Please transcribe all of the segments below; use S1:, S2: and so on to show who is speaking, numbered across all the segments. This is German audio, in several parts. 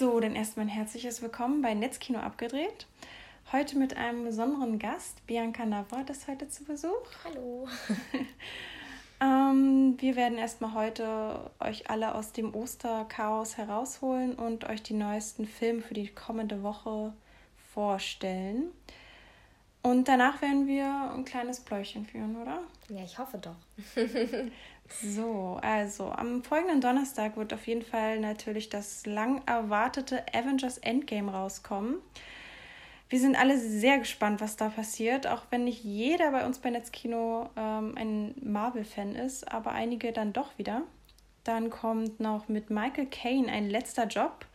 S1: So, dann erstmal ein herzliches Willkommen bei Netzkino abgedreht. Heute mit einem besonderen Gast. Bianca Navrat ist heute zu Besuch.
S2: Hallo.
S1: ähm, wir werden erstmal heute euch alle aus dem Osterchaos herausholen und euch die neuesten Filme für die kommende Woche vorstellen. Und danach werden wir ein kleines Pläuchchen führen, oder?
S2: Ja, ich hoffe doch.
S1: so, also am folgenden Donnerstag wird auf jeden Fall natürlich das lang erwartete Avengers Endgame rauskommen. Wir sind alle sehr gespannt, was da passiert, auch wenn nicht jeder bei uns bei Netzkino ähm, ein Marvel-Fan ist, aber einige dann doch wieder. Dann kommt noch mit Michael Caine ein letzter Job.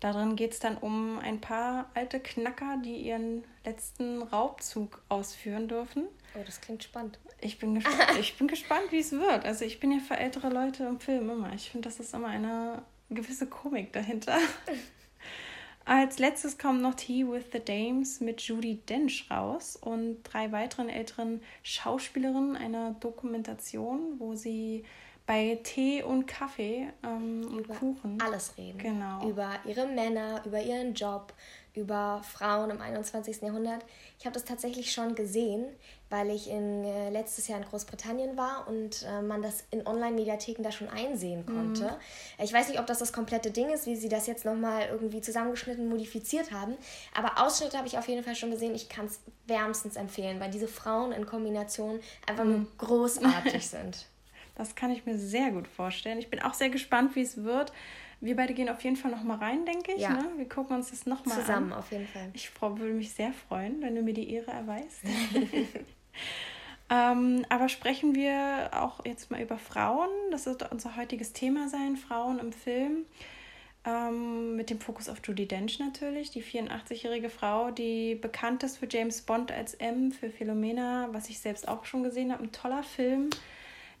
S1: Darin geht es dann um ein paar alte Knacker, die ihren letzten Raubzug ausführen dürfen.
S2: Oh, das klingt spannend.
S1: Ich bin gespannt, ich bin gespannt wie es wird. Also ich bin ja für ältere Leute im Film immer. Ich finde, das ist immer eine gewisse Komik dahinter. Als letztes kommt noch Tea with the Dames mit Judy Dench raus und drei weiteren älteren Schauspielerinnen einer Dokumentation, wo sie bei Tee und Kaffee ähm, und Kuchen
S2: alles reden.
S1: Genau.
S2: Über ihre Männer, über ihren Job, über Frauen im 21. Jahrhundert. Ich habe das tatsächlich schon gesehen, weil ich in, äh, letztes Jahr in Großbritannien war und äh, man das in Online-Mediatheken da schon einsehen mhm. konnte. Mhm. Ich weiß nicht, ob das das komplette Ding ist, wie sie das jetzt nochmal irgendwie zusammengeschnitten, modifiziert haben, aber Ausschnitte habe ich auf jeden Fall schon gesehen. Ich kann es wärmstens empfehlen, weil diese Frauen in Kombination einfach mhm. nur großartig sind.
S1: Das kann ich mir sehr gut vorstellen. Ich bin auch sehr gespannt, wie es wird. Wir beide gehen auf jeden Fall noch mal rein, denke ich. Ja. Ne? Wir gucken uns das noch mal
S2: Zusammen, an. auf jeden Fall.
S1: Ich würde mich sehr freuen, wenn du mir die Ehre erweist. ähm, aber sprechen wir auch jetzt mal über Frauen. Das wird unser heutiges Thema sein, Frauen im Film. Ähm, mit dem Fokus auf Judy Dench natürlich, die 84-jährige Frau, die bekannt ist für James Bond als M, für Philomena, was ich selbst auch schon gesehen habe. Ein toller Film.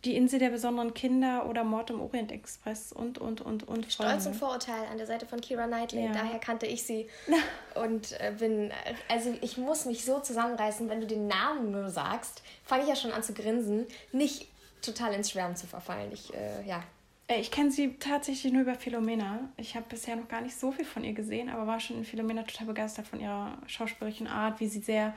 S1: Die Insel der besonderen Kinder oder Mord im Orient Express und, und, und, und.
S2: Stolz und Vorurteil an der Seite von Kira Knightley. Ja. Daher kannte ich sie. und äh, bin, also ich muss mich so zusammenreißen, wenn du den Namen nur sagst, fange ich ja schon an zu grinsen, nicht total ins Schwärmen zu verfallen. Ich, äh, ja.
S1: Äh, ich kenne sie tatsächlich nur über Philomena. Ich habe bisher noch gar nicht so viel von ihr gesehen, aber war schon in Philomena total begeistert von ihrer schauspielerischen Art, wie sie sehr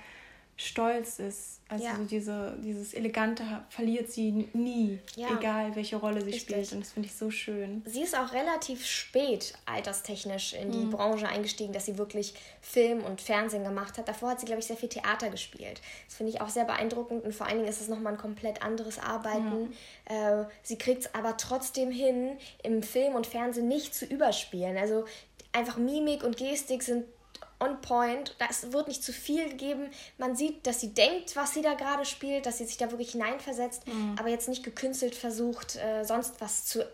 S1: stolz ist. Also ja. so diese, dieses Elegante verliert sie nie, ja. egal welche Rolle sie Richtig. spielt. Und das finde ich so schön.
S2: Sie ist auch relativ spät alterstechnisch in die mhm. Branche eingestiegen, dass sie wirklich Film und Fernsehen gemacht hat. Davor hat sie, glaube ich, sehr viel Theater gespielt. Das finde ich auch sehr beeindruckend und vor allen Dingen ist es nochmal ein komplett anderes Arbeiten. Ja. Äh, sie kriegt es aber trotzdem hin, im Film und Fernsehen nicht zu überspielen. Also einfach Mimik und Gestik sind on point. Es wird nicht zu viel gegeben. Man sieht, dass sie denkt, was sie da gerade spielt, dass sie sich da wirklich hineinversetzt, mhm. aber jetzt nicht gekünstelt versucht, äh, sonst was zu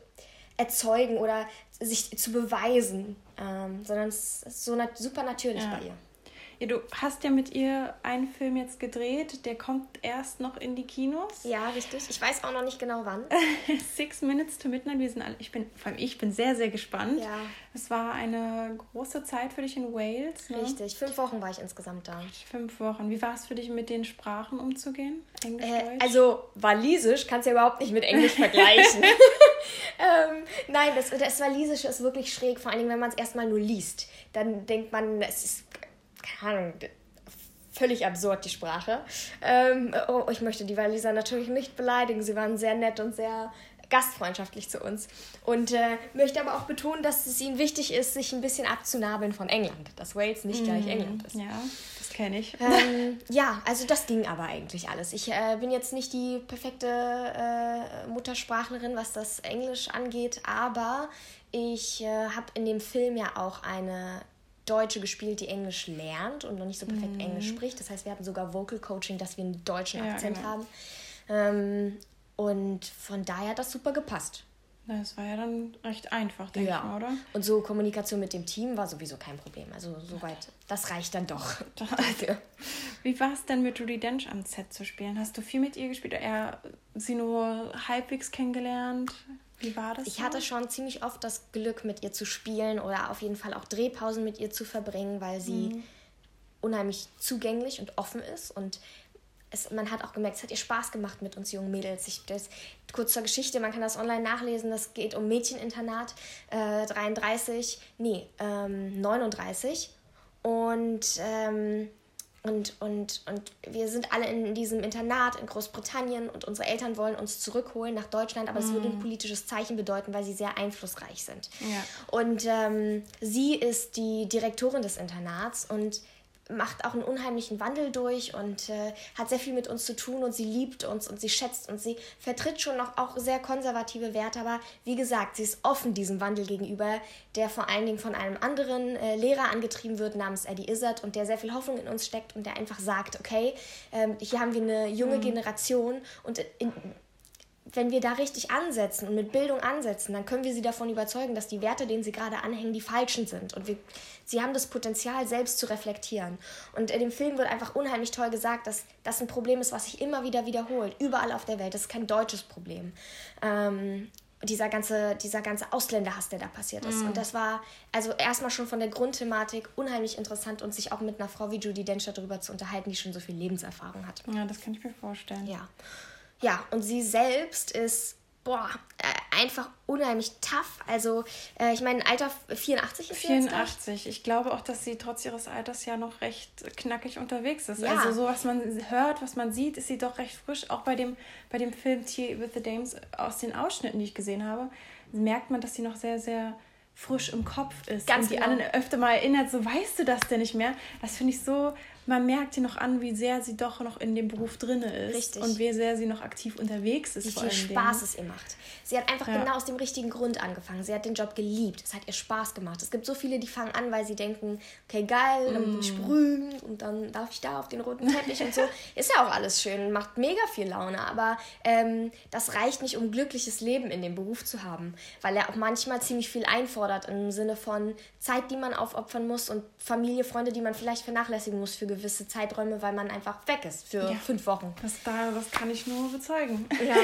S2: erzeugen oder sich zu beweisen, ähm, sondern es ist so nat super natürlich ja. bei ihr.
S1: Ja, du hast ja mit ihr einen Film jetzt gedreht, der kommt erst noch in die Kinos.
S2: Ja, richtig. Ich weiß auch noch nicht genau wann.
S1: Six Minutes to Midnight. Wir sind alle, ich bin, vor allem ich bin sehr, sehr gespannt. Ja. Es war eine große Zeit für dich in Wales.
S2: Ne? Richtig. Fünf Wochen war ich insgesamt da.
S1: Fünf Wochen. Wie war es für dich, mit den Sprachen umzugehen? Englisch, äh,
S2: Also, Walisisch kannst du ja überhaupt nicht mit Englisch vergleichen. ähm, nein, das, das Walisische ist wirklich schräg, vor allen Dingen, wenn man es erstmal nur liest. Dann denkt man, es ist keine Ahnung, völlig absurd, die Sprache. Ähm, oh, ich möchte die Waliser natürlich nicht beleidigen. Sie waren sehr nett und sehr gastfreundschaftlich zu uns. Und äh, möchte aber auch betonen, dass es ihnen wichtig ist, sich ein bisschen abzunabeln von England. Dass Wales nicht mm, gleich England ist.
S1: Ja, das kenne ich.
S2: Ähm, ja, also das ging aber eigentlich alles. Ich äh, bin jetzt nicht die perfekte äh, Muttersprachlerin, was das Englisch angeht, aber ich äh, habe in dem Film ja auch eine Deutsche gespielt, die Englisch lernt und noch nicht so perfekt mhm. Englisch spricht. Das heißt, wir hatten sogar Vocal Coaching, dass wir einen deutschen ja, Akzent genau. haben. Ähm, und von daher hat das super gepasst.
S1: Das war ja dann recht einfach, denke ja. ich mal, oder?
S2: Und so Kommunikation mit dem Team war sowieso kein Problem. Also soweit, das reicht dann doch.
S1: Wie war es denn mit Judy Dench am Set zu spielen? Hast du viel mit ihr gespielt oder eher sie nur halbwegs kennengelernt? Wie war das?
S2: Ich so? hatte schon ziemlich oft das Glück, mit ihr zu spielen oder auf jeden Fall auch Drehpausen mit ihr zu verbringen, weil sie mhm. unheimlich zugänglich und offen ist und es, man hat auch gemerkt, es hat ihr Spaß gemacht mit uns jungen Mädels. Ich, das, kurz zur Geschichte, man kann das online nachlesen, das geht um Mädcheninternat, äh, 33, nee, ähm, 39. Und, ähm, und, und, und wir sind alle in diesem Internat in Großbritannien und unsere Eltern wollen uns zurückholen nach Deutschland, aber es würde ein mhm. politisches Zeichen bedeuten, weil sie sehr einflussreich sind. Ja. Und ähm, sie ist die Direktorin des Internats und macht auch einen unheimlichen Wandel durch und äh, hat sehr viel mit uns zu tun und sie liebt uns und sie schätzt und sie vertritt schon noch auch sehr konservative Werte, aber wie gesagt, sie ist offen diesem Wandel gegenüber, der vor allen Dingen von einem anderen äh, Lehrer angetrieben wird namens Eddie Izzard und der sehr viel Hoffnung in uns steckt und der einfach sagt, okay, ähm, hier haben wir eine junge mhm. Generation und in, wenn wir da richtig ansetzen und mit Bildung ansetzen, dann können wir sie davon überzeugen, dass die Werte, denen sie gerade anhängen, die falschen sind. Und wir, sie haben das Potenzial, selbst zu reflektieren. Und in dem Film wird einfach unheimlich toll gesagt, dass das ein Problem ist, was sich immer wieder wiederholt, überall auf der Welt. Das ist kein deutsches Problem. Ähm, dieser ganze, dieser ganze Ausländerhass, der da passiert ist. Mm. Und das war also erstmal schon von der Grundthematik unheimlich interessant und sich auch mit einer Frau wie Judy Dench darüber zu unterhalten, die schon so viel Lebenserfahrung hat.
S1: Ja, das kann ich mir vorstellen.
S2: Ja. Ja, und sie selbst ist, boah, äh, einfach unheimlich tough. Also, äh, ich meine, Alter 84 ist
S1: 84. Jetzt, ich glaube auch, dass sie trotz ihres Alters ja noch recht knackig unterwegs ist. Ja. Also, so was man hört, was man sieht, ist sie doch recht frisch. Auch bei dem, bei dem Film Tea with the Dames aus den Ausschnitten, die ich gesehen habe, merkt man, dass sie noch sehr, sehr frisch im Kopf ist. Ganz und die genau. anderen öfter mal erinnert, so weißt du das denn nicht mehr? Das finde ich so man merkt ihr noch an, wie sehr sie doch noch in dem Beruf drin ist. Richtig. Und wie sehr sie noch aktiv unterwegs ist.
S2: Wie viel Spaß es ihr macht. Sie hat einfach ja. genau aus dem richtigen Grund angefangen. Sie hat den Job geliebt. Es hat ihr Spaß gemacht. Es gibt so viele, die fangen an, weil sie denken, okay, geil, dann bin ich mm. berühmt und dann darf ich da auf den roten Teppich und so. Ist ja auch alles schön, macht mega viel Laune. Aber ähm, das reicht nicht, um glückliches Leben in dem Beruf zu haben. Weil er auch manchmal ziemlich viel einfordert im Sinne von Zeit, die man aufopfern muss und Familie, Freunde, die man vielleicht vernachlässigen muss für gewisse Zeiträume, weil man einfach weg ist für ja. fünf Wochen.
S1: Das, da, das kann ich nur bezeugen. Ja.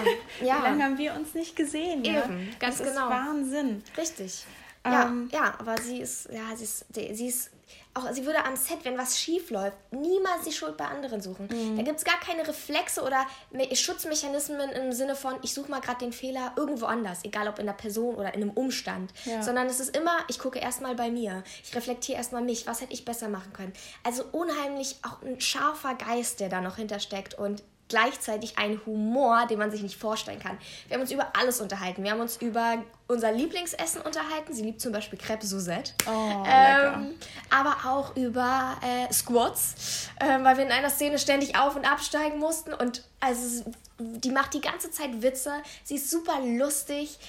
S1: ja. Wie lange haben wir uns nicht gesehen? Eben, ja? ganz das genau.
S2: Ist Wahnsinn. Richtig. Ähm, ja, ja, aber sie ist, ja, sie ist, sie ist auch sie würde am Set, wenn was schief läuft, niemals die Schuld bei anderen suchen. Mhm. Da gibt es gar keine Reflexe oder Schutzmechanismen im Sinne von, ich suche mal gerade den Fehler irgendwo anders, egal ob in der Person oder in einem Umstand. Ja. Sondern es ist immer, ich gucke erstmal bei mir. Ich reflektiere erstmal mich, was hätte ich besser machen können. Also unheimlich auch ein scharfer Geist, der da noch hintersteckt und gleichzeitig ein Humor, den man sich nicht vorstellen kann. Wir haben uns über alles unterhalten. Wir haben uns über unser Lieblingsessen unterhalten. Sie liebt zum Beispiel Crepe Suzette. Oh, ähm, aber auch über äh, Squats, äh, weil wir in einer Szene ständig auf- und absteigen mussten. Und also die macht die ganze Zeit Witze. Sie ist super lustig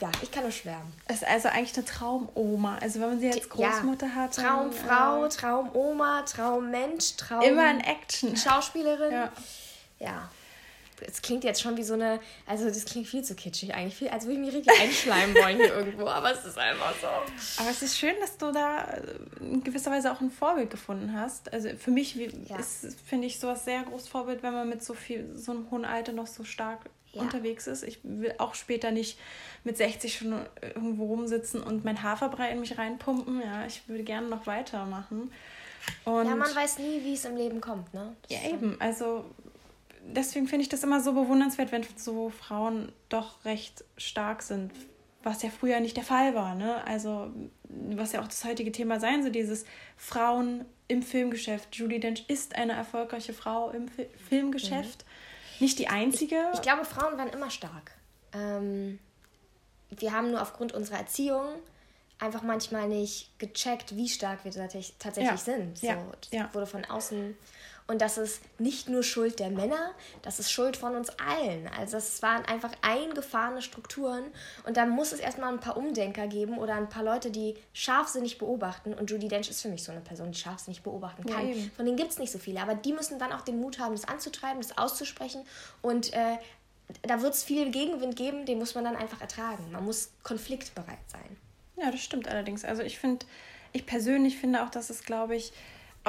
S2: ja, ich kann nur schwärmen.
S1: Es ist also eigentlich eine Traumoma. Also wenn man sie als Großmutter ja. hat.
S2: Traumfrau, äh, Traumoma, Traummensch, Traum.
S1: Immer in Action.
S2: Schauspielerin. Ja. ja. Es klingt jetzt schon wie so eine, also das klingt viel zu kitschig eigentlich, viel, als würde ich mich richtig einschleimen wollen hier irgendwo, aber es ist einfach so.
S1: Aber es ist schön, dass du da äh, in gewisser Weise auch ein Vorbild gefunden hast. Also für mich ja. ist, finde ich, sowas sehr großes Vorbild, wenn man mit so viel, so einem hohen Alter noch so stark ja. unterwegs ist. Ich will auch später nicht mit 60 schon irgendwo rumsitzen und mein Haferbrei in mich reinpumpen. Ja, ich würde gerne noch weitermachen.
S2: Und ja, man weiß nie, wie es im Leben kommt, ne?
S1: Das ja, eben. Also deswegen finde ich das immer so bewundernswert, wenn so Frauen doch recht stark sind, was ja früher nicht der Fall war, ne? Also was ja auch das heutige Thema sein soll, dieses Frauen im Filmgeschäft. Judy Dench ist eine erfolgreiche Frau im Fi Filmgeschäft. Mhm. Nicht die einzige.
S2: Ich, ich glaube, Frauen waren immer stark. Ähm, wir haben nur aufgrund unserer Erziehung einfach manchmal nicht gecheckt, wie stark wir tatsächlich ja. sind. So, ja. ja. wurde von außen. Und das ist nicht nur Schuld der Männer, das ist Schuld von uns allen. Also es waren einfach eingefahrene Strukturen und da muss es erstmal ein paar Umdenker geben oder ein paar Leute, die scharfsinnig beobachten. Und Judy Dench ist für mich so eine Person, die scharfsinnig beobachten kann. Ja, von denen gibt es nicht so viele, aber die müssen dann auch den Mut haben, das anzutreiben, das auszusprechen und äh, da wird es viel Gegenwind geben, den muss man dann einfach ertragen. Man muss konfliktbereit sein.
S1: Ja, das stimmt allerdings. Also ich finde, ich persönlich finde auch, dass es, glaube ich,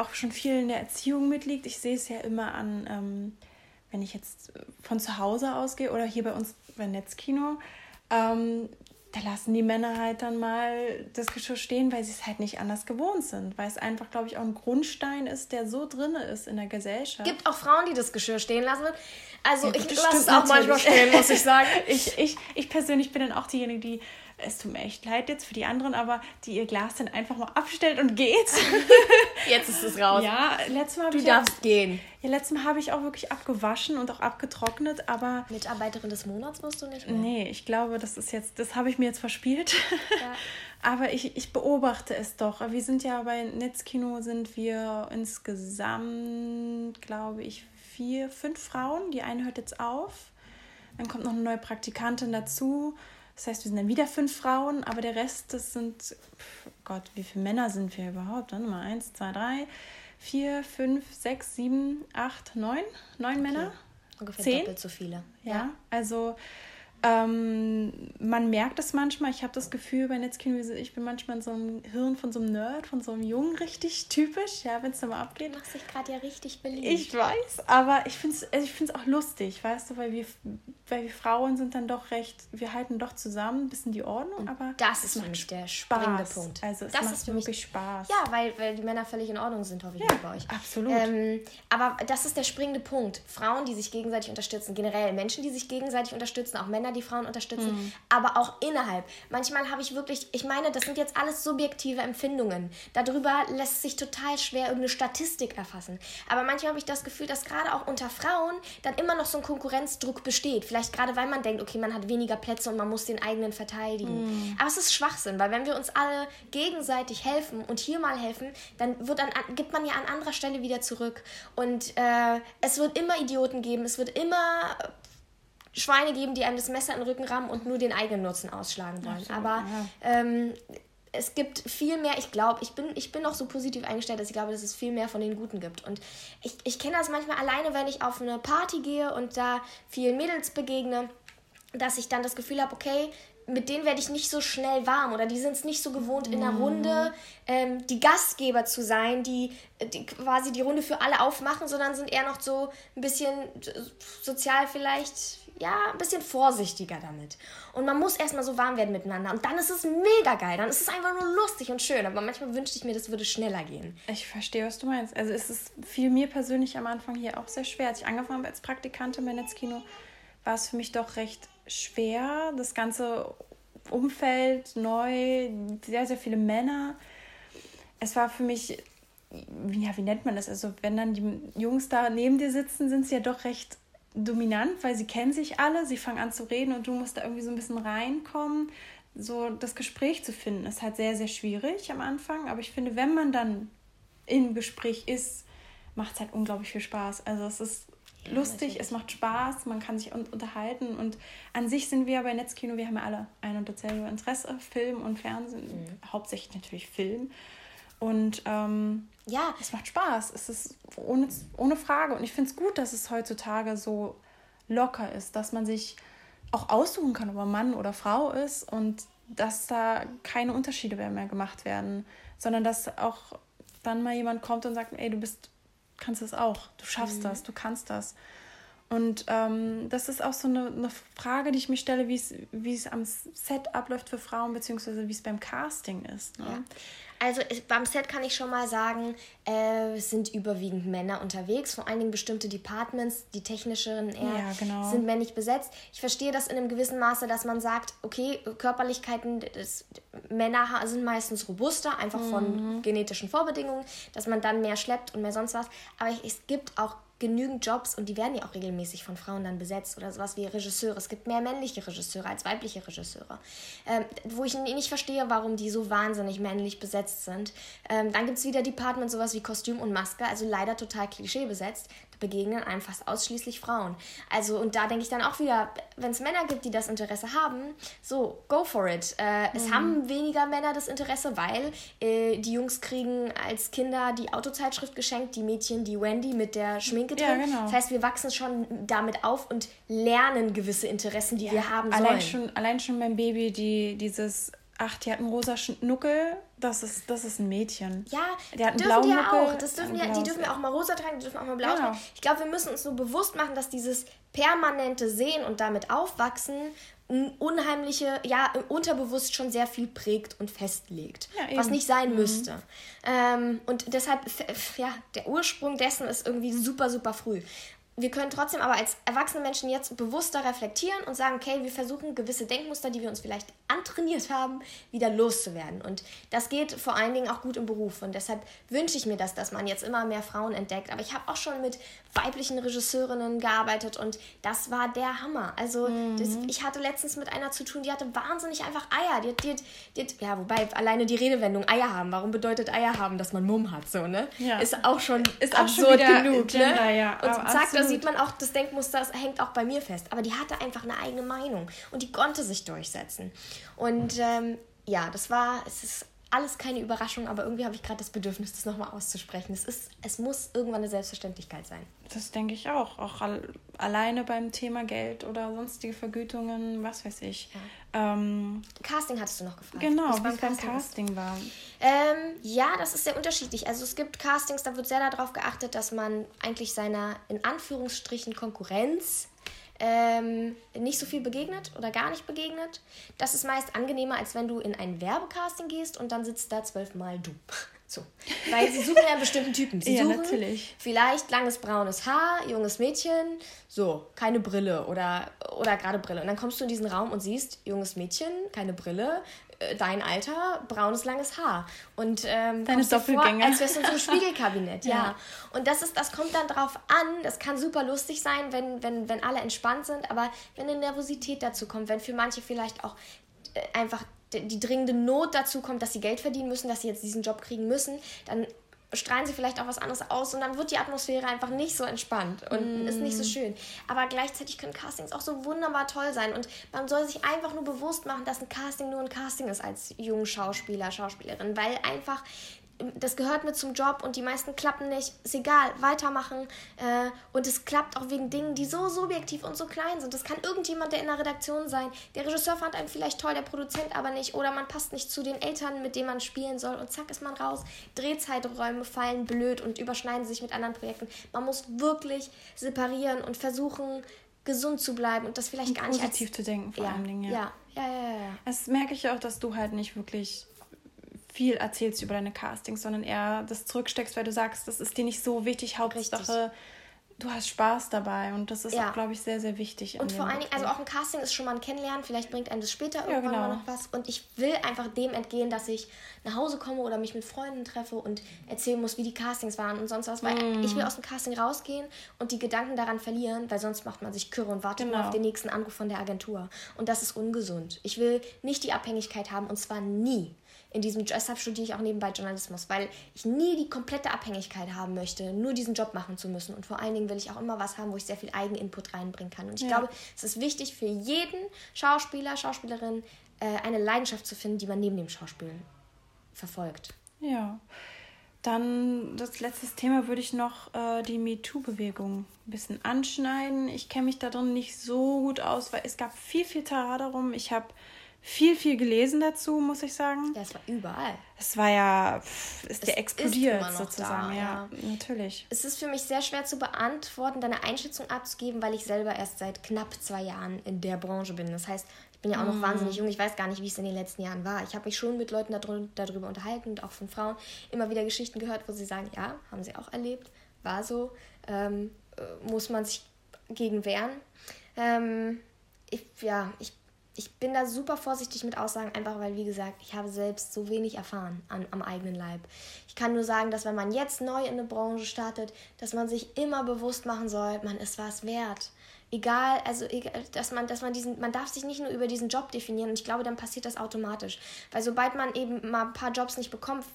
S1: auch schon viel in der Erziehung mitliegt. Ich sehe es ja immer an, ähm, wenn ich jetzt von zu Hause ausgehe oder hier bei uns bei Netzkino. Ähm, da lassen die Männer halt dann mal das Geschirr stehen, weil sie es halt nicht anders gewohnt sind. Weil es einfach, glaube ich, auch ein Grundstein ist, der so drin ist in der Gesellschaft.
S2: Gibt auch Frauen, die das Geschirr stehen lassen. Also ja, ich lasse es auch manchmal stehen, muss ich sagen.
S1: ich, ich, ich persönlich bin dann auch diejenige, die es tut mir echt leid jetzt für die anderen, aber die ihr Glas dann einfach mal abstellt und geht.
S2: jetzt ist es raus.
S1: Ja, letztes Mal
S2: habe ich. Du darfst auch, gehen.
S1: Ja, letztes Mal habe ich auch wirklich abgewaschen und auch abgetrocknet, aber.
S2: Mitarbeiterin des Monats wirst du nicht
S1: mehr. Nee, ich glaube, das ist jetzt, das habe ich mir jetzt verspielt. Ja. aber ich, ich beobachte es doch. Wir sind ja bei Netzkino sind wir insgesamt, glaube ich, vier, fünf Frauen. Die eine hört jetzt auf. Dann kommt noch eine neue Praktikantin dazu. Das heißt, wir sind dann wieder fünf Frauen, aber der Rest, das sind, Gott, wie viele Männer sind wir überhaupt? Dann mal eins, zwei, drei, vier, fünf, sechs, sieben, acht, neun, neun okay. Männer.
S2: Ungefähr Zehn? doppelt so viele.
S1: Ja, ja. also ähm, man merkt es manchmal. Ich habe das Gefühl bei Netzkino, ich bin manchmal in so einem Hirn von so einem Nerd, von so einem Jungen richtig typisch, ja, wenn es da mal abgeht.
S2: Du machst dich gerade ja richtig beliebt.
S1: Ich weiß, aber ich finde es also ich find's auch lustig, weißt du, weil wir, weil wir Frauen sind dann doch recht, wir halten doch zusammen, ein bisschen die Ordnung, Und aber
S2: das ist für mich der springende Spaß. Punkt.
S1: Also es das macht ist für wirklich Spaß.
S2: Ja, weil, weil die Männer völlig in Ordnung sind, hoffe ich
S1: ja, bei euch. Absolut.
S2: Ähm, aber das ist der springende Punkt. Frauen, die sich gegenseitig unterstützen, generell Menschen, die sich gegenseitig unterstützen, auch Männer, die Frauen unterstützen, mhm. aber auch innerhalb. Manchmal habe ich wirklich, ich meine, das sind jetzt alles subjektive Empfindungen. Darüber lässt sich total schwer irgendeine Statistik erfassen. Aber manchmal habe ich das Gefühl, dass gerade auch unter Frauen dann immer noch so ein Konkurrenzdruck besteht. Vielleicht gerade, weil man denkt, okay, man hat weniger Plätze und man muss den eigenen verteidigen. Mhm. Aber es ist Schwachsinn, weil wenn wir uns alle gegenseitig helfen und hier mal helfen, dann wird an, gibt man ja an anderer Stelle wieder zurück. Und äh, es wird immer Idioten geben, es wird immer Schweine geben, die einem das Messer in den Rücken rammen und nur den eigenen Nutzen ausschlagen wollen. Absolut, Aber ja. ähm, es gibt viel mehr, ich glaube, ich bin, ich bin auch so positiv eingestellt, dass ich glaube, dass es viel mehr von den Guten gibt. Und ich, ich kenne das manchmal alleine, wenn ich auf eine Party gehe und da vielen Mädels begegne, dass ich dann das Gefühl habe, okay, mit denen werde ich nicht so schnell warm oder die sind es nicht so gewohnt, in der Runde ähm, die Gastgeber zu sein, die, die, quasi die Runde für alle aufmachen, sondern sind eher noch so ein bisschen sozial vielleicht ja, ein bisschen vorsichtiger damit. Und man muss erstmal so warm werden miteinander. Und dann ist es mega geil. Dann ist es einfach nur lustig und schön. Aber manchmal wünschte ich mir, das würde schneller gehen.
S1: Ich verstehe, was du meinst. Also es ist fiel mir persönlich am Anfang hier auch sehr schwer. Als ich angefangen habe als Praktikantin bei Netzkino, war es für mich doch recht schwer. Das ganze Umfeld neu, sehr, sehr viele Männer. Es war für mich ja, wie nennt man das? Also, wenn dann die Jungs da neben dir sitzen, sind sie ja doch recht dominant, weil sie kennen sich alle, sie fangen an zu reden und du musst da irgendwie so ein bisschen reinkommen. So das Gespräch zu finden, ist halt sehr, sehr schwierig am Anfang. Aber ich finde, wenn man dann im Gespräch ist, macht es halt unglaublich viel Spaß. Also es ist ja, lustig, natürlich. es macht Spaß, man kann sich un unterhalten und an sich sind wir bei Netzkino, wir haben ja alle ein und dasselbe Interesse, Film und Fernsehen, mhm. hauptsächlich natürlich Film. Und ähm, ja, es macht Spaß. Es ist ohne, ohne Frage. Und ich finde es gut, dass es heutzutage so locker ist, dass man sich auch aussuchen kann, ob man Mann oder Frau ist und dass da keine Unterschiede mehr gemacht werden, sondern dass auch dann mal jemand kommt und sagt, ey, du bist, kannst das auch, du schaffst mhm. das, du kannst das. Und ähm, das ist auch so eine, eine Frage, die ich mir stelle, wie es am Set abläuft für Frauen, beziehungsweise wie es beim Casting ist. Ne? Ja.
S2: Also beim Set kann ich schon mal sagen, äh, es sind überwiegend Männer unterwegs, vor allen Dingen bestimmte Departments, die technischeren eher ja, genau. sind männlich besetzt. Ich verstehe das in einem gewissen Maße, dass man sagt, okay, Körperlichkeiten des Männer sind meistens robuster, einfach mhm. von genetischen Vorbedingungen, dass man dann mehr schleppt und mehr sonst was. Aber es gibt auch genügend Jobs und die werden ja auch regelmäßig von Frauen dann besetzt oder sowas wie Regisseure. Es gibt mehr männliche Regisseure als weibliche Regisseure. Ähm, wo ich nicht verstehe, warum die so wahnsinnig männlich besetzt sind. Ähm, dann gibt es wieder Departments, sowas wie Kostüm und Maske, also leider total klischee besetzt begegnen einem fast ausschließlich Frauen. Also, und da denke ich dann auch wieder, wenn es Männer gibt, die das Interesse haben, so, go for it. Äh, mhm. Es haben weniger Männer das Interesse, weil äh, die Jungs kriegen als Kinder die Autozeitschrift geschenkt, die Mädchen die Wendy mit der Schminke drin. Ja, genau. Das heißt, wir wachsen schon damit auf und lernen gewisse Interessen, die ja, wir haben
S1: allein sollen. Schon, allein schon mein Baby, die dieses ach, die hat einen rosa Schnuckel, das ist, das ist ein Mädchen.
S2: Ja, die hat einen dürfen blauen die ja auch. Das dürfen die, die dürfen ja auch mal rosa tragen, die dürfen auch mal blau genau. tragen. Ich glaube, wir müssen uns so bewusst machen, dass dieses permanente Sehen und damit aufwachsen unheimliche, ja, unterbewusst schon sehr viel prägt und festlegt, ja, was nicht sein mhm. müsste. Ähm, und deshalb, ja, der Ursprung dessen ist irgendwie super, super früh wir können trotzdem aber als erwachsene Menschen jetzt bewusster reflektieren und sagen, okay, wir versuchen gewisse Denkmuster, die wir uns vielleicht antrainiert haben, wieder loszuwerden. Und das geht vor allen Dingen auch gut im Beruf. Und deshalb wünsche ich mir das, dass man jetzt immer mehr Frauen entdeckt. Aber ich habe auch schon mit weiblichen Regisseurinnen gearbeitet und das war der Hammer. Also mhm. das, ich hatte letztens mit einer zu tun, die hatte wahnsinnig einfach Eier. Die, die, die, ja, wobei alleine die Redewendung Eier haben. Warum bedeutet Eier haben, dass man Mumm hat? So, ne? Ja. Ist auch schon ist absurd auch schon genug. Gender, ne? Ja, und zack, da sieht man auch, das Denkmuster das hängt auch bei mir fest. Aber die hatte einfach eine eigene Meinung und die konnte sich durchsetzen. Und ähm, ja, das war, es ist alles keine Überraschung, aber irgendwie habe ich gerade das Bedürfnis, das nochmal auszusprechen. Es, ist, es muss irgendwann eine Selbstverständlichkeit sein.
S1: Das denke ich auch. Auch al alleine beim Thema Geld oder sonstige Vergütungen, was weiß ich. Ja. Ähm,
S2: Casting hattest du noch gefragt. Genau, wie beim Casting, Casting war. Ähm, ja, das ist sehr unterschiedlich. Also es gibt Castings, da wird sehr darauf geachtet, dass man eigentlich seiner in Anführungsstrichen Konkurrenz ähm, nicht so viel begegnet oder gar nicht begegnet. Das ist meist angenehmer, als wenn du in ein Werbecasting gehst und dann sitzt da zwölfmal du. So. Weil sie suchen ja einen bestimmten Typen. Sie ja, suchen natürlich. vielleicht langes braunes Haar, junges Mädchen, so, keine Brille oder, oder gerade Brille. Und dann kommst du in diesen Raum und siehst, junges Mädchen, keine Brille, äh, dein Alter, braunes, langes Haar. Und ähm, Deine Doppelgänger. Vor, als wärst du in so einem Spiegelkabinett, ja. ja. Und das ist, das kommt dann drauf an, das kann super lustig sein, wenn, wenn, wenn alle entspannt sind, aber wenn eine Nervosität dazu kommt, wenn für manche vielleicht auch äh, einfach die dringende Not dazu kommt, dass sie Geld verdienen müssen, dass sie jetzt diesen Job kriegen müssen, dann strahlen sie vielleicht auch was anderes aus und dann wird die Atmosphäre einfach nicht so entspannt und mm. ist nicht so schön. Aber gleichzeitig können Castings auch so wunderbar toll sein und man soll sich einfach nur bewusst machen, dass ein Casting nur ein Casting ist als jungen Schauspieler, Schauspielerin, weil einfach das gehört mit zum Job und die meisten klappen nicht. Ist egal, weitermachen. Äh, und es klappt auch wegen Dingen, die so subjektiv und so klein sind. Das kann irgendjemand, der in der Redaktion sein. Der Regisseur fand einen vielleicht toll, der Produzent aber nicht. Oder man passt nicht zu den Eltern, mit denen man spielen soll. Und zack ist man raus. Drehzeiträume fallen blöd und überschneiden sich mit anderen Projekten. Man muss wirklich separieren und versuchen, gesund zu bleiben und das vielleicht und gar nicht positiv zu denken vor
S1: ja, allem. Ja. Ja, ja, ja, ja. Das merke ich auch, dass du halt nicht wirklich viel erzählst über deine Castings, sondern eher das zurücksteckst, weil du sagst, das ist dir nicht so wichtig. Hauptsache, Richtig. du hast Spaß dabei und das ist ja. auch, glaube ich, sehr, sehr wichtig.
S2: Und vor allen Dingen, also auch ein Casting ist schon mal ein Kennenlernen, vielleicht bringt einem das später ja, irgendwann genau. mal noch was. Und ich will einfach dem entgehen, dass ich nach Hause komme oder mich mit Freunden treffe und erzählen muss, wie die Castings waren und sonst was. Weil mm. ich will aus dem Casting rausgehen und die Gedanken daran verlieren, weil sonst macht man sich kürre und wartet genau. nur auf den nächsten Anruf von der Agentur. Und das ist ungesund. Ich will nicht die Abhängigkeit haben und zwar nie in diesem deshalb studiere ich auch nebenbei Journalismus, weil ich nie die komplette Abhängigkeit haben möchte, nur diesen Job machen zu müssen. Und vor allen Dingen will ich auch immer was haben, wo ich sehr viel Eigeninput reinbringen kann. Und ich ja. glaube, es ist wichtig für jeden Schauspieler, Schauspielerin, äh, eine Leidenschaft zu finden, die man neben dem Schauspielen verfolgt.
S1: Ja. Dann das letzte Thema würde ich noch äh, die MeToo-Bewegung ein bisschen anschneiden. Ich kenne mich da drin nicht so gut aus, weil es gab viel, viel Terrain darum. Ich habe viel, viel gelesen dazu, muss ich sagen.
S2: Ja, es war überall.
S1: Es war ja, pff, ist ja explodiert sozusagen,
S2: da, ja, ja, natürlich. Es ist für mich sehr schwer zu beantworten, deine Einschätzung abzugeben, weil ich selber erst seit knapp zwei Jahren in der Branche bin. Das heißt, ich bin ja auch noch mm. wahnsinnig jung. Ich weiß gar nicht, wie es in den letzten Jahren war. Ich habe mich schon mit Leuten darüber unterhalten und auch von Frauen immer wieder Geschichten gehört, wo sie sagen, ja, haben sie auch erlebt, war so, ähm, äh, muss man sich gegen wehren. Ähm, ich, ja, ich ich bin da super vorsichtig mit Aussagen, einfach weil, wie gesagt, ich habe selbst so wenig erfahren an, am eigenen Leib. Ich kann nur sagen, dass wenn man jetzt neu in eine Branche startet, dass man sich immer bewusst machen soll, man ist was wert. Egal, also dass man, dass man diesen, man darf sich nicht nur über diesen Job definieren und ich glaube, dann passiert das automatisch. Weil sobald man eben mal ein paar Jobs nicht bekommt,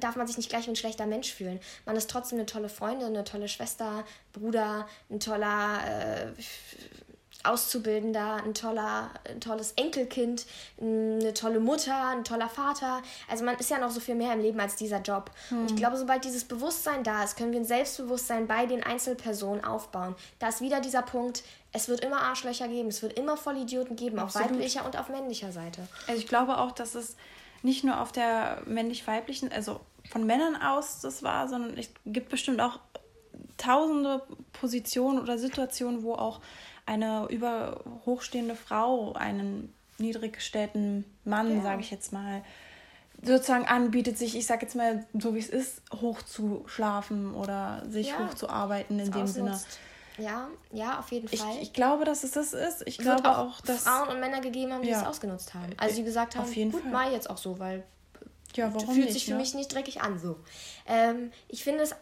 S2: darf man sich nicht gleich wie ein schlechter Mensch fühlen. Man ist trotzdem eine tolle Freundin, eine tolle Schwester, Bruder, ein toller äh, Auszubildender, ein, toller, ein tolles Enkelkind, eine tolle Mutter, ein toller Vater. Also man ist ja noch so viel mehr im Leben als dieser Job. Hm. Und ich hm. glaube, sobald dieses Bewusstsein da ist, können wir ein Selbstbewusstsein bei den Einzelpersonen aufbauen. Da ist wieder dieser Punkt, es wird immer Arschlöcher geben, es wird immer Vollidioten geben, Absolut. auf weiblicher und auf männlicher Seite.
S1: Also ich glaube auch, dass es nicht nur auf der männlich-weiblichen, also von Männern aus das war, sondern es gibt bestimmt auch tausende Positionen oder Situationen, wo auch eine über hochstehende Frau einen niedrig gestellten Mann, ja. sage ich jetzt mal, sozusagen anbietet, sich, ich sage jetzt mal, so wie es ist, hochzuschlafen oder sich ja. hochzuarbeiten in dem Sinne.
S2: Ja, ja, auf jeden Fall.
S1: Ich, ich glaube, dass es das ist. Ich es glaube auch,
S2: auch, dass Frauen und Männer gegeben haben, die ja. es ausgenutzt haben. Also die gesagt haben, auf jeden gut, Fall. mal jetzt auch so, weil ja, warum fühlt nicht, sich für ne? mich nicht dreckig an so. Ähm, ich finde es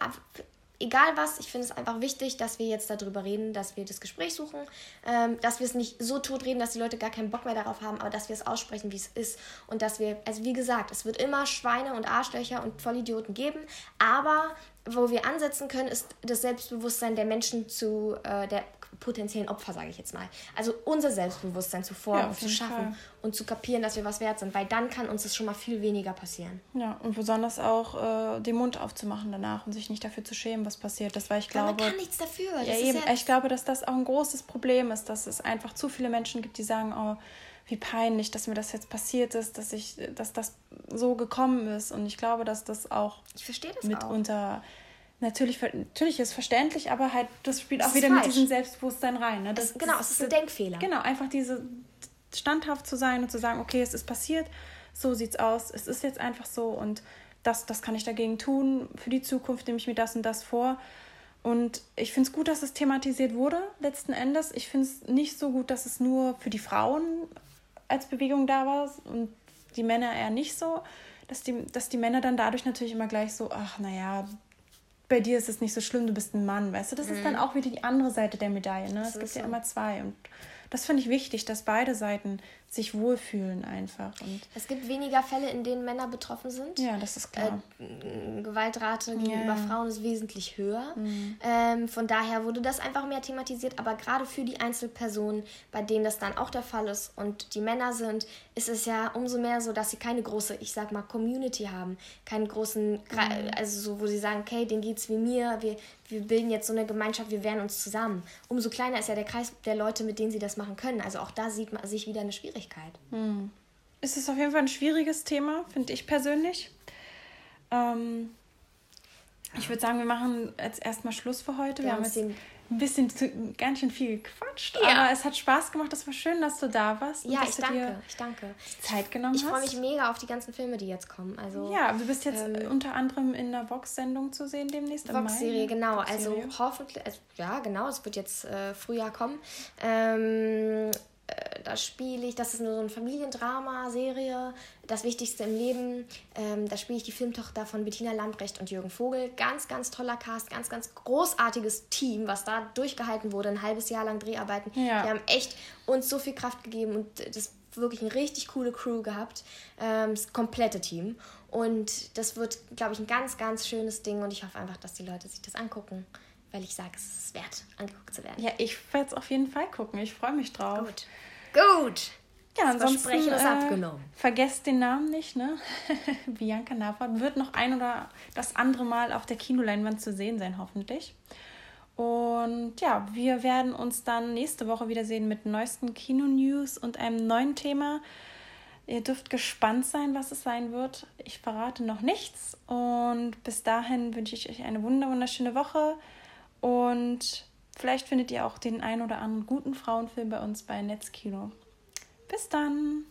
S2: egal was, ich finde es einfach wichtig, dass wir jetzt darüber reden, dass wir das Gespräch suchen, ähm, dass wir es nicht so totreden, dass die Leute gar keinen Bock mehr darauf haben, aber dass wir es aussprechen, wie es ist. Und dass wir, also wie gesagt, es wird immer Schweine und Arschlöcher und Vollidioten geben, aber wo wir ansetzen können, ist das Selbstbewusstsein der Menschen zu, äh, der potenziellen Opfer, sage ich jetzt mal. Also unser Selbstbewusstsein zu formen, ja, zu schaffen Fall. und zu kapieren, dass wir was wert sind, weil dann kann uns das schon mal viel weniger passieren.
S1: Ja, und besonders auch äh, den Mund aufzumachen danach und sich nicht dafür zu schämen, was passiert ist, weil ich glaube... man kann nichts dafür. Das ja, eben. Ja ich glaube, dass das auch ein großes Problem ist, dass es einfach zu viele Menschen gibt, die sagen, oh, wie peinlich, dass mir das jetzt passiert ist, dass ich, dass das so gekommen ist. Und ich glaube, dass das auch ich verstehe das mitunter auch natürlich, natürlich ist verständlich, aber halt, das spielt das auch wieder falsch. mit diesem Selbstbewusstsein rein. Ne? Das,
S2: es, genau, es ist ein Denkfehler.
S1: Genau, einfach diese standhaft zu sein und zu sagen, okay, es ist passiert, so sieht's aus, es ist jetzt einfach so und das, das kann ich dagegen tun. Für die Zukunft nehme ich mir das und das vor. Und ich finde es gut, dass es thematisiert wurde, letzten Endes. Ich finde es nicht so gut, dass es nur für die Frauen als Bewegung da war und die Männer eher nicht so. Dass die, dass die Männer dann dadurch natürlich immer gleich so, ach, naja, bei dir ist es nicht so schlimm, du bist ein Mann, weißt du? Das mhm. ist dann mhm. auch wieder die andere Seite der Medaille. Ne? Es gibt so. ja immer zwei. Und das finde ich wichtig, dass beide Seiten sich wohlfühlen einfach. Und
S2: es gibt weniger Fälle, in denen Männer betroffen sind.
S1: Ja, das ist klar.
S2: Äh, Gewaltrate gegenüber ja. Frauen ist wesentlich höher. Mhm. Ähm, von daher wurde das einfach mehr thematisiert. Aber gerade für die Einzelpersonen, bei denen das dann auch der Fall ist und die Männer sind, ist es ja umso mehr so, dass sie keine große, ich sag mal, Community haben. Keinen großen, mhm. also so, wo sie sagen, okay, denen geht's wie mir, wir, wir bilden jetzt so eine Gemeinschaft, wir wehren uns zusammen. Umso kleiner ist ja der Kreis der Leute, mit denen sie das machen können. Also auch da sieht man sich wieder eine Schwierigkeit.
S1: Hm. Es ist auf jeden Fall ein schwieriges Thema, finde ich persönlich. Ähm, ich würde sagen, wir machen jetzt erstmal Schluss für heute. Wir, wir haben jetzt ein bisschen zu, ganz schön viel gequatscht, ja. aber es hat Spaß gemacht. Es war schön, dass du da warst. Ja,
S2: ich danke, ich danke.
S1: Zeit genommen
S2: ich hast. Ich freue mich mega auf die ganzen Filme, die jetzt kommen. Also,
S1: ja, du bist jetzt ähm, unter anderem in einer Vox-Sendung zu sehen demnächst.
S2: Vox-Serie, genau. Vox also hoffentlich, also, ja, genau, es wird jetzt äh, Frühjahr kommen. Ähm, äh, da spiele ich, das ist nur so eine Familiendrama-Serie, das Wichtigste im Leben. Ähm, da spiele ich die Filmtochter von Bettina Lambrecht und Jürgen Vogel. Ganz, ganz toller Cast, ganz, ganz großartiges Team, was da durchgehalten wurde. Ein halbes Jahr lang Dreharbeiten. Ja. Die haben echt uns so viel Kraft gegeben und das wirklich eine richtig coole Crew gehabt. Ähm, das komplette Team. Und das wird, glaube ich, ein ganz, ganz schönes Ding und ich hoffe einfach, dass die Leute sich das angucken weil ich sage, es ist wert, angeguckt zu werden.
S1: Ja, ich werde es auf jeden Fall gucken. Ich freue mich drauf.
S2: Gut. Gut. Ja, das
S1: ansonsten ist äh, abgenommen. vergesst den Namen nicht, ne? Bianca Navrat wird noch ein oder das andere Mal auf der Kinoleinwand zu sehen sein, hoffentlich. Und ja, wir werden uns dann nächste Woche wiedersehen mit neuesten Kino-News und einem neuen Thema. Ihr dürft gespannt sein, was es sein wird. Ich verrate noch nichts. Und bis dahin wünsche ich euch eine wunderschöne Woche. Und vielleicht findet ihr auch den ein oder anderen guten Frauenfilm bei uns bei Netzkino. Bis dann!